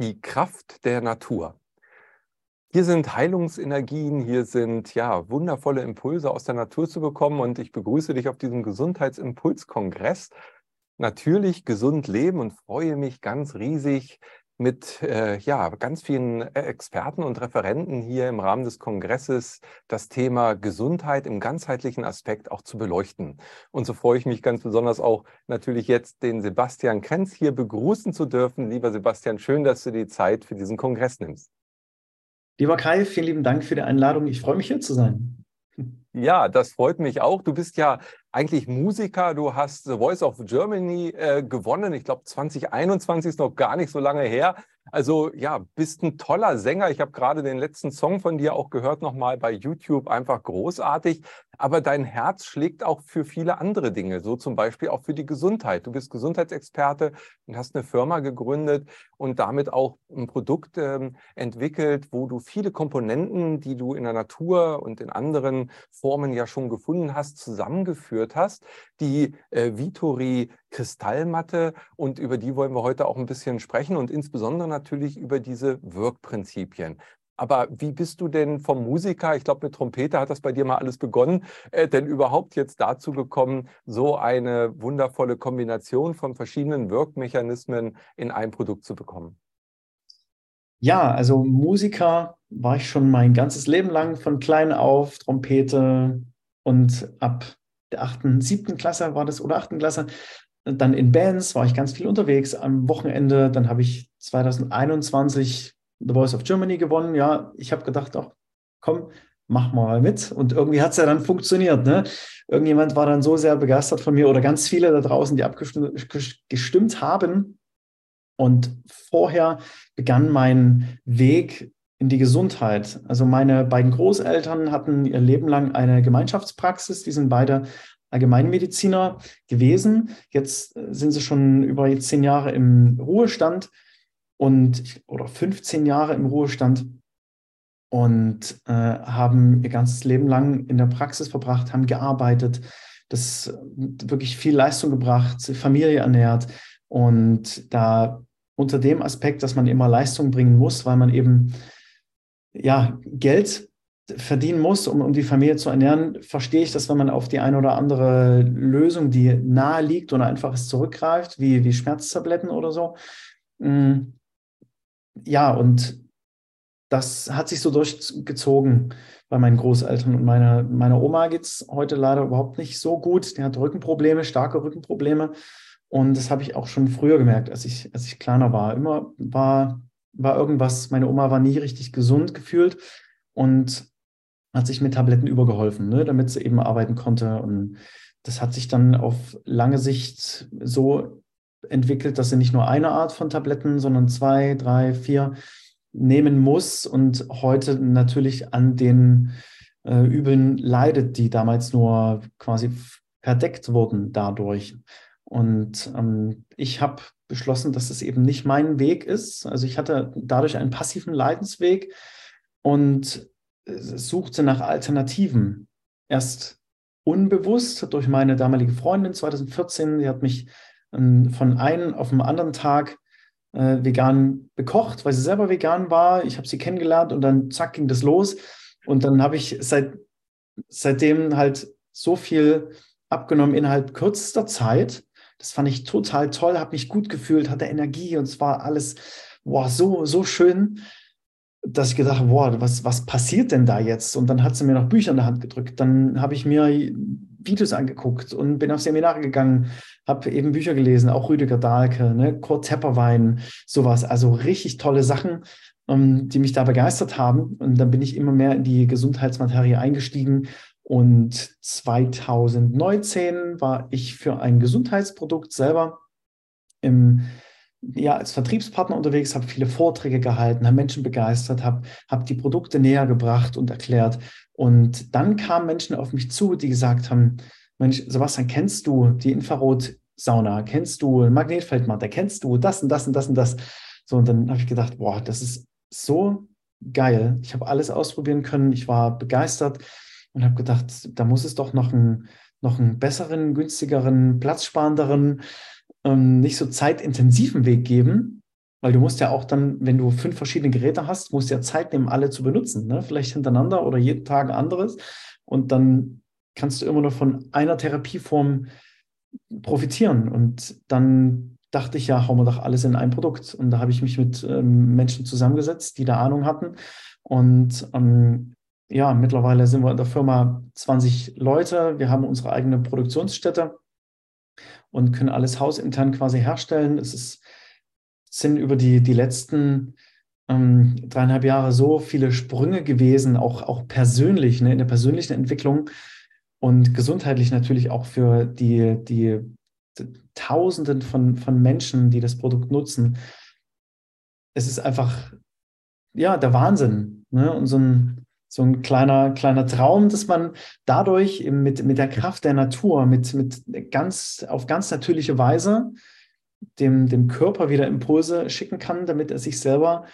die Kraft der Natur. Hier sind Heilungsenergien, hier sind ja wundervolle Impulse aus der Natur zu bekommen und ich begrüße dich auf diesem Gesundheitsimpulskongress. Natürlich gesund leben und freue mich ganz riesig, mit äh, ja, ganz vielen äh, Experten und Referenten hier im Rahmen des Kongresses das Thema Gesundheit im ganzheitlichen Aspekt auch zu beleuchten. Und so freue ich mich ganz besonders auch natürlich jetzt den Sebastian Krenz hier begrüßen zu dürfen. Lieber Sebastian, schön, dass du die Zeit für diesen Kongress nimmst. Lieber Kai, vielen lieben Dank für die Einladung. Ich freue mich hier zu sein. Ja, das freut mich auch. Du bist ja eigentlich Musiker. Du hast The Voice of Germany äh, gewonnen. Ich glaube, 2021 ist noch gar nicht so lange her. Also ja, bist ein toller Sänger. Ich habe gerade den letzten Song von dir auch gehört, nochmal bei YouTube. Einfach großartig. Aber dein Herz schlägt auch für viele andere Dinge, so zum Beispiel auch für die Gesundheit. Du bist Gesundheitsexperte und hast eine Firma gegründet und damit auch ein Produkt ähm, entwickelt, wo du viele Komponenten, die du in der Natur und in anderen Formen ja schon gefunden hast, zusammengeführt hast. Die äh, Vitori Kristallmatte und über die wollen wir heute auch ein bisschen sprechen und insbesondere natürlich über diese Wirkprinzipien. Aber wie bist du denn vom Musiker, ich glaube mit Trompete hat das bei dir mal alles begonnen, äh, denn überhaupt jetzt dazu gekommen, so eine wundervolle Kombination von verschiedenen Wirkmechanismen in ein Produkt zu bekommen? Ja, also Musiker war ich schon mein ganzes Leben lang von klein auf, Trompete und ab der achten, siebten Klasse war das oder achten Klasse dann in Bands war ich ganz viel unterwegs am Wochenende. Dann habe ich 2021 The Voice of Germany gewonnen. Ja, ich habe gedacht, ach, komm, mach mal mit. Und irgendwie hat es ja dann funktioniert. Ne? Irgendjemand war dann so sehr begeistert von mir oder ganz viele da draußen, die abgestimmt haben. Und vorher begann mein Weg in die Gesundheit. Also meine beiden Großeltern hatten ihr Leben lang eine Gemeinschaftspraxis. Die sind beide Allgemeinmediziner gewesen. Jetzt äh, sind sie schon über zehn Jahre im Ruhestand und oder 15 Jahre im Ruhestand und äh, haben ihr ganzes Leben lang in der Praxis verbracht, haben gearbeitet, das wirklich viel Leistung gebracht, Familie ernährt und da unter dem Aspekt, dass man immer Leistung bringen muss, weil man eben ja Geld verdienen muss, um, um die Familie zu ernähren, verstehe ich, dass wenn man auf die eine oder andere Lösung, die nahe liegt oder einfach zurückgreift, wie, wie Schmerztabletten oder so. Mm, ja, und das hat sich so durchgezogen bei meinen Großeltern und meiner, meiner Oma geht es heute leider überhaupt nicht so gut. Die hat Rückenprobleme, starke Rückenprobleme. Und das habe ich auch schon früher gemerkt, als ich, als ich kleiner war. Immer war, war irgendwas, meine Oma war nie richtig gesund gefühlt. Und hat sich mit Tabletten übergeholfen, ne, damit sie eben arbeiten konnte. Und das hat sich dann auf lange Sicht so entwickelt, dass sie nicht nur eine Art von Tabletten, sondern zwei, drei, vier nehmen muss und heute natürlich an den äh, Übeln leidet, die damals nur quasi verdeckt wurden dadurch. Und ähm, ich habe beschlossen, dass es eben nicht mein Weg ist. Also ich hatte dadurch einen passiven Leidensweg und suchte nach Alternativen. Erst unbewusst durch meine damalige Freundin 2014. Die hat mich ähm, von einem auf den anderen Tag äh, vegan bekocht, weil sie selber vegan war. Ich habe sie kennengelernt und dann zack ging das los. Und dann habe ich seit, seitdem halt so viel abgenommen innerhalb kürzester Zeit. Das fand ich total toll, habe mich gut gefühlt, hatte Energie und es war alles boah, so, so schön dass ich gedacht habe, boah, was, was passiert denn da jetzt? Und dann hat sie mir noch Bücher in der Hand gedrückt. Dann habe ich mir Videos angeguckt und bin auf Seminare gegangen, habe eben Bücher gelesen, auch Rüdiger Dahlke, ne, Kurt Tepperwein, sowas. Also richtig tolle Sachen, um, ähm, die mich da begeistert haben. Und dann bin ich immer mehr in die Gesundheitsmaterie eingestiegen. Und 2019 war ich für ein Gesundheitsprodukt selber im ja, als Vertriebspartner unterwegs, habe viele Vorträge gehalten, habe Menschen begeistert, habe hab die Produkte näher gebracht und erklärt. Und dann kamen Menschen auf mich zu, die gesagt haben, Mensch, Sebastian, kennst du die Infrarotsauna? Kennst du Magnetfeldmatte? Kennst du das und das und das und das? So, und dann habe ich gedacht, boah, das ist so geil. Ich habe alles ausprobieren können. Ich war begeistert und habe gedacht, da muss es doch noch einen, noch einen besseren, günstigeren, platzsparenderen ähm, nicht so zeitintensiven Weg geben. Weil du musst ja auch dann, wenn du fünf verschiedene Geräte hast, musst du ja Zeit nehmen, alle zu benutzen. Ne? Vielleicht hintereinander oder jeden Tag anderes. Und dann kannst du immer nur von einer Therapieform profitieren. Und dann dachte ich, ja, hauen wir doch alles in ein Produkt. Und da habe ich mich mit ähm, Menschen zusammengesetzt, die da Ahnung hatten. Und ähm, ja, mittlerweile sind wir in der Firma 20 Leute. Wir haben unsere eigene Produktionsstätte und können alles hausintern quasi herstellen. Es ist sind über die, die letzten ähm, dreieinhalb Jahre so viele Sprünge gewesen, auch, auch persönlich, ne, in der persönlichen Entwicklung und gesundheitlich natürlich auch für die, die, die Tausenden von, von Menschen, die das Produkt nutzen. Es ist einfach, ja, der Wahnsinn. Ne? Und so ein, so ein kleiner, kleiner Traum, dass man dadurch mit, mit der Kraft der Natur, mit, mit ganz, auf ganz natürliche Weise dem, dem Körper wieder Impulse schicken kann, damit er sich selber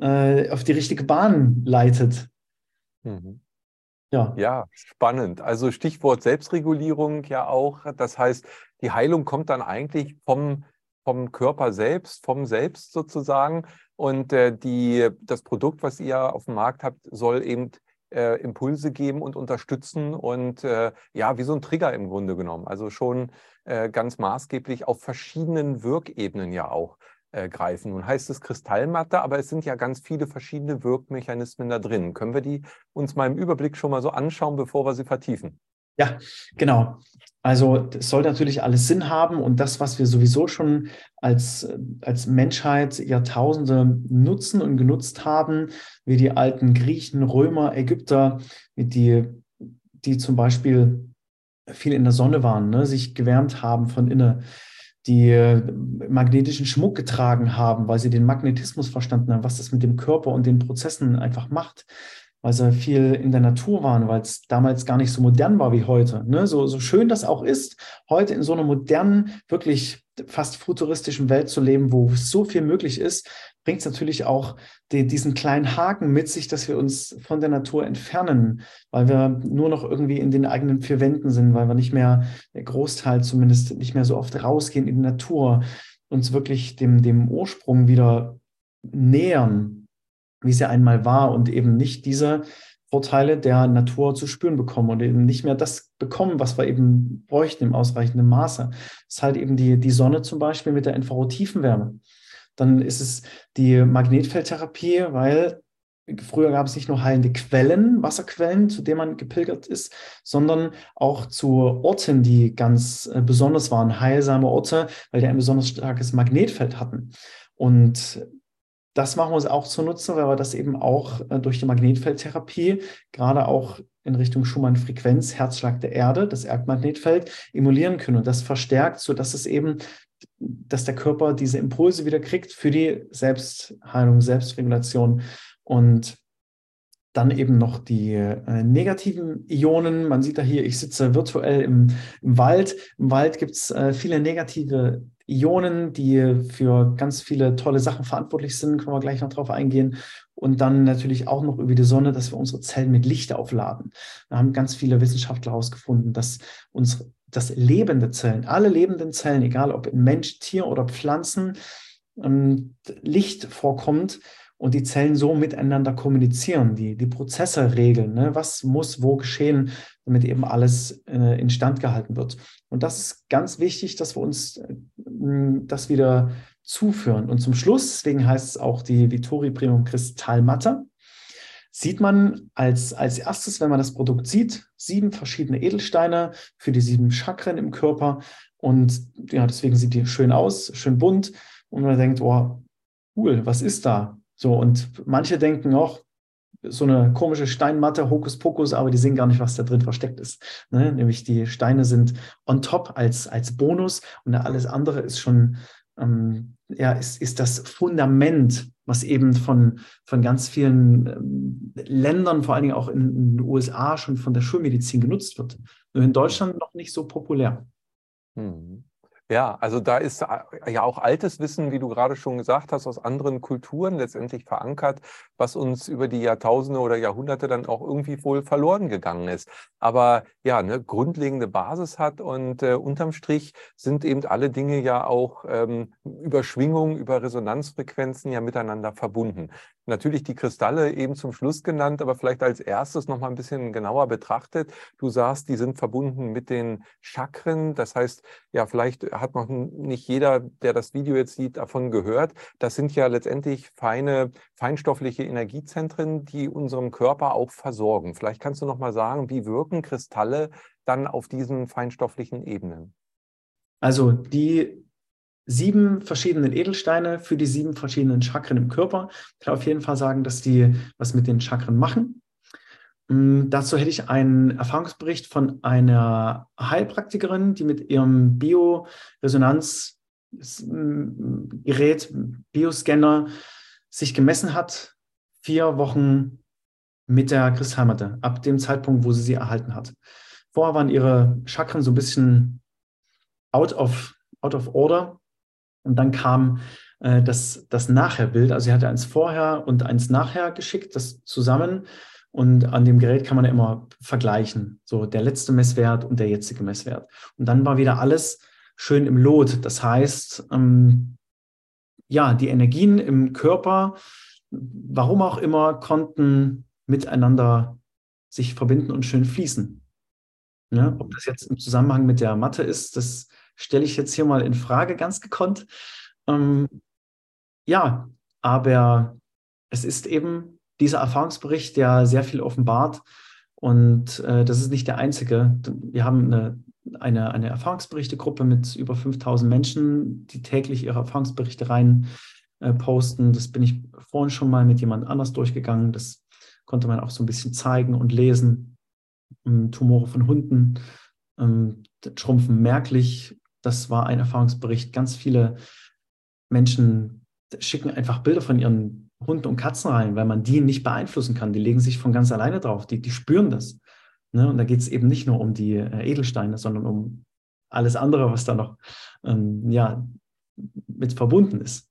äh, auf die richtige Bahn leitet. Mhm. Ja. ja, spannend. Also Stichwort Selbstregulierung ja auch. Das heißt, die Heilung kommt dann eigentlich vom, vom Körper selbst, vom Selbst sozusagen. Und äh, die, das Produkt, was ihr auf dem Markt habt, soll eben äh, Impulse geben und unterstützen und äh, ja, wie so ein Trigger im Grunde genommen. Also schon äh, ganz maßgeblich auf verschiedenen Wirkebenen ja auch äh, greifen. Nun heißt es Kristallmatte, aber es sind ja ganz viele verschiedene Wirkmechanismen da drin. Können wir die uns mal im Überblick schon mal so anschauen, bevor wir sie vertiefen? Ja, genau. Also es soll natürlich alles Sinn haben und das, was wir sowieso schon als, als Menschheit Jahrtausende nutzen und genutzt haben, wie die alten Griechen, Römer, Ägypter, die, die zum Beispiel viel in der Sonne waren, ne, sich gewärmt haben von innen, die magnetischen Schmuck getragen haben, weil sie den Magnetismus verstanden haben, was das mit dem Körper und den Prozessen einfach macht weil sie viel in der Natur waren, weil es damals gar nicht so modern war wie heute. Ne? So, so schön das auch ist, heute in so einer modernen, wirklich fast futuristischen Welt zu leben, wo so viel möglich ist, bringt es natürlich auch die, diesen kleinen Haken mit sich, dass wir uns von der Natur entfernen, weil wir nur noch irgendwie in den eigenen vier Wänden sind, weil wir nicht mehr, der Großteil zumindest, nicht mehr so oft rausgehen in die Natur, uns wirklich dem, dem Ursprung wieder nähern wie sie einmal war und eben nicht diese Vorteile der Natur zu spüren bekommen und eben nicht mehr das bekommen, was wir eben bräuchten im ausreichenden Maße. Das ist halt eben die, die Sonne zum Beispiel mit der Infrarot-Tiefenwärme. Dann ist es die Magnetfeldtherapie, weil früher gab es nicht nur heilende Quellen, Wasserquellen, zu denen man gepilgert ist, sondern auch zu Orten, die ganz äh, besonders waren, heilsame Orte, weil die ein besonders starkes Magnetfeld hatten. Und das machen wir uns auch zunutze, weil wir das eben auch äh, durch die Magnetfeldtherapie, gerade auch in Richtung Schumann-Frequenz, Herzschlag der Erde, das Erdmagnetfeld, emulieren können und das verstärkt, sodass es eben, dass der Körper diese Impulse wieder kriegt für die Selbstheilung, Selbstregulation und dann eben noch die äh, negativen Ionen. Man sieht da hier, ich sitze virtuell im, im Wald. Im Wald gibt es äh, viele negative Ionen, die für ganz viele tolle Sachen verantwortlich sind, können wir gleich noch drauf eingehen. Und dann natürlich auch noch über die Sonne, dass wir unsere Zellen mit Licht aufladen. Da haben ganz viele Wissenschaftler herausgefunden, dass unsere, dass lebende Zellen, alle lebenden Zellen, egal ob in Mensch, Tier oder Pflanzen, ähm, Licht vorkommt und die Zellen so miteinander kommunizieren, die, die Prozesse regeln. Ne? Was muss wo geschehen, damit eben alles äh, instand gehalten wird. Und das ist ganz wichtig, dass wir uns das wieder zuführen. Und zum Schluss, deswegen heißt es auch die Vittori Premium Kristallmatte, sieht man als, als erstes, wenn man das Produkt sieht, sieben verschiedene Edelsteine für die sieben Chakren im Körper. Und ja, deswegen sieht die schön aus, schön bunt. Und man denkt, oh, cool, was ist da? So, und manche denken auch, so eine komische Steinmatte, Hokuspokus, aber die sehen gar nicht, was da drin versteckt ist. Ne? Nämlich die Steine sind on top als, als Bonus und alles andere ist schon, ähm, ja, ist, ist das Fundament, was eben von, von ganz vielen ähm, Ländern, vor allen Dingen auch in, in, den USA, schon von der Schulmedizin genutzt wird. Nur in Deutschland noch nicht so populär. Hm. Ja, also da ist äh, ja auch altes Wissen, wie du gerade schon gesagt hast, aus anderen Kulturen letztendlich verankert, was uns über die Jahrtausende oder Jahrhunderte dann auch irgendwie wohl verloren gegangen ist. Aber ja, eine grundlegende Basis hat und äh, unterm Strich sind eben alle Dinge ja auch ähm, über Schwingungen, über Resonanzfrequenzen ja miteinander verbunden. Natürlich die Kristalle eben zum Schluss genannt, aber vielleicht als erstes noch mal ein bisschen genauer betrachtet. Du sagst, die sind verbunden mit den Chakren. Das heißt, ja, vielleicht hat noch nicht jeder, der das Video jetzt sieht, davon gehört. Das sind ja letztendlich feine, feinstoffliche Energiezentren, die unserem Körper auch versorgen. Vielleicht kannst du noch mal sagen, wie wirken Kristalle dann auf diesen feinstofflichen Ebenen? Also die sieben verschiedenen Edelsteine für die sieben verschiedenen Chakren im Körper. Ich kann auf jeden Fall sagen, dass die was mit den Chakren machen. Mm, dazu hätte ich einen Erfahrungsbericht von einer Heilpraktikerin, die mit ihrem Bioresonanzgerät, Bioscanner sich gemessen hat, vier Wochen mit der Kristallmatte, ab dem Zeitpunkt, wo sie sie erhalten hat. Vorher waren ihre Chakren so ein bisschen out of, out of order. Und dann kam äh, das, das Nachherbild. Also sie hatte eins vorher und eins nachher geschickt, das zusammen. Und an dem Gerät kann man ja immer vergleichen. So der letzte Messwert und der jetzige Messwert. Und dann war wieder alles schön im Lot. Das heißt, ähm, ja, die Energien im Körper, warum auch immer, konnten miteinander sich verbinden und schön fließen. Ja, ob das jetzt im Zusammenhang mit der Mathe ist, das stelle ich jetzt hier mal in Frage, ganz gekonnt. Ähm, ja, aber es ist eben dieser Erfahrungsbericht, der sehr viel offenbart. Und äh, das ist nicht der einzige. Wir haben eine, eine, eine Erfahrungsberichtegruppe mit über 5000 Menschen, die täglich ihre Erfahrungsberichte rein äh, posten. Das bin ich vorhin schon mal mit jemand anders durchgegangen. Das konnte man auch so ein bisschen zeigen und lesen. Ähm, Tumore von Hunden ähm, schrumpfen merklich. Das war ein Erfahrungsbericht. Ganz viele Menschen schicken einfach Bilder von ihren Hunden und Katzen rein, weil man die nicht beeinflussen kann. Die legen sich von ganz alleine drauf. Die, die spüren das. Ne? Und da geht es eben nicht nur um die äh, Edelsteine, sondern um alles andere, was da noch ähm, ja, mit verbunden ist.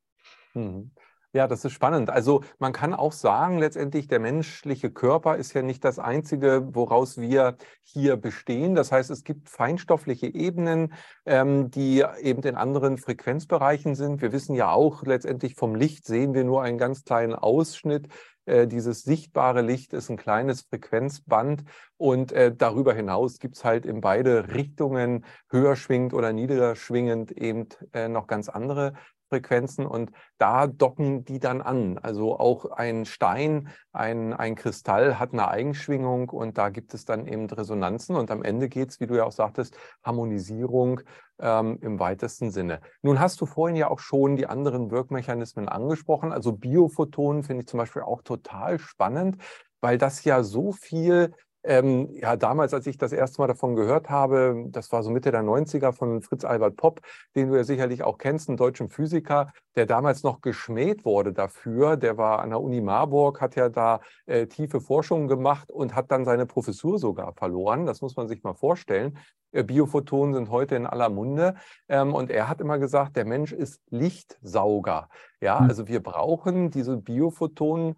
Mhm. Ja, das ist spannend. Also man kann auch sagen, letztendlich der menschliche Körper ist ja nicht das Einzige, woraus wir hier bestehen. Das heißt, es gibt feinstoffliche Ebenen, ähm, die eben in anderen Frequenzbereichen sind. Wir wissen ja auch, letztendlich vom Licht sehen wir nur einen ganz kleinen Ausschnitt. Äh, dieses sichtbare Licht ist ein kleines Frequenzband und äh, darüber hinaus gibt es halt in beide Richtungen, höher schwingend oder niedriger schwingend, eben äh, noch ganz andere Frequenzen und da docken die dann an. Also auch ein Stein, ein, ein Kristall hat eine Eigenschwingung und da gibt es dann eben Resonanzen und am Ende geht es, wie du ja auch sagtest, Harmonisierung ähm, im weitesten Sinne. Nun hast du vorhin ja auch schon die anderen Wirkmechanismen angesprochen. Also Biophotonen finde ich zum Beispiel auch total spannend, weil das ja so viel ähm, ja, damals, als ich das erste Mal davon gehört habe, das war so Mitte der 90er von Fritz Albert Popp, den du ja sicherlich auch kennst, einen deutschen Physiker, der damals noch geschmäht wurde dafür. Der war an der Uni Marburg, hat ja da äh, tiefe Forschungen gemacht und hat dann seine Professur sogar verloren. Das muss man sich mal vorstellen. Äh, Biophotonen sind heute in aller Munde. Ähm, und er hat immer gesagt, der Mensch ist Lichtsauger. Ja, hm. also wir brauchen diese Biophotonen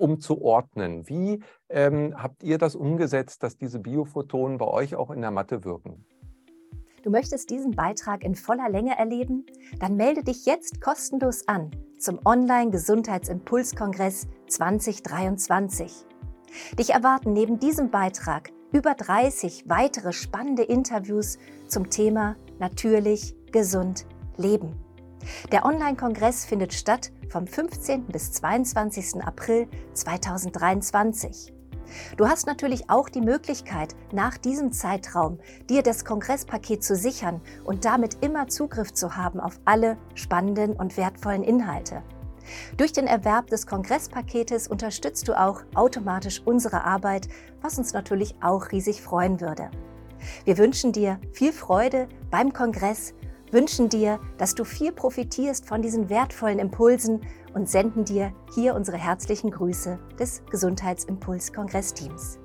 um zu ordnen. Wie ähm, habt ihr das umgesetzt, dass diese Biophotonen bei euch auch in der Matte wirken? Du möchtest diesen Beitrag in voller Länge erleben? Dann melde dich jetzt kostenlos an zum Online-Gesundheitsimpulskongress 2023. Dich erwarten neben diesem Beitrag über 30 weitere spannende Interviews zum Thema Natürlich, gesund, leben. Der Online-Kongress findet statt vom 15. bis 22. April 2023. Du hast natürlich auch die Möglichkeit, nach diesem Zeitraum dir das Kongresspaket zu sichern und damit immer Zugriff zu haben auf alle spannenden und wertvollen Inhalte. Durch den Erwerb des Kongresspaketes unterstützt du auch automatisch unsere Arbeit, was uns natürlich auch riesig freuen würde. Wir wünschen dir viel Freude beim Kongress wünschen dir, dass du viel profitierst von diesen wertvollen Impulsen und senden dir hier unsere herzlichen Grüße des Gesundheitsimpuls-Kongressteams.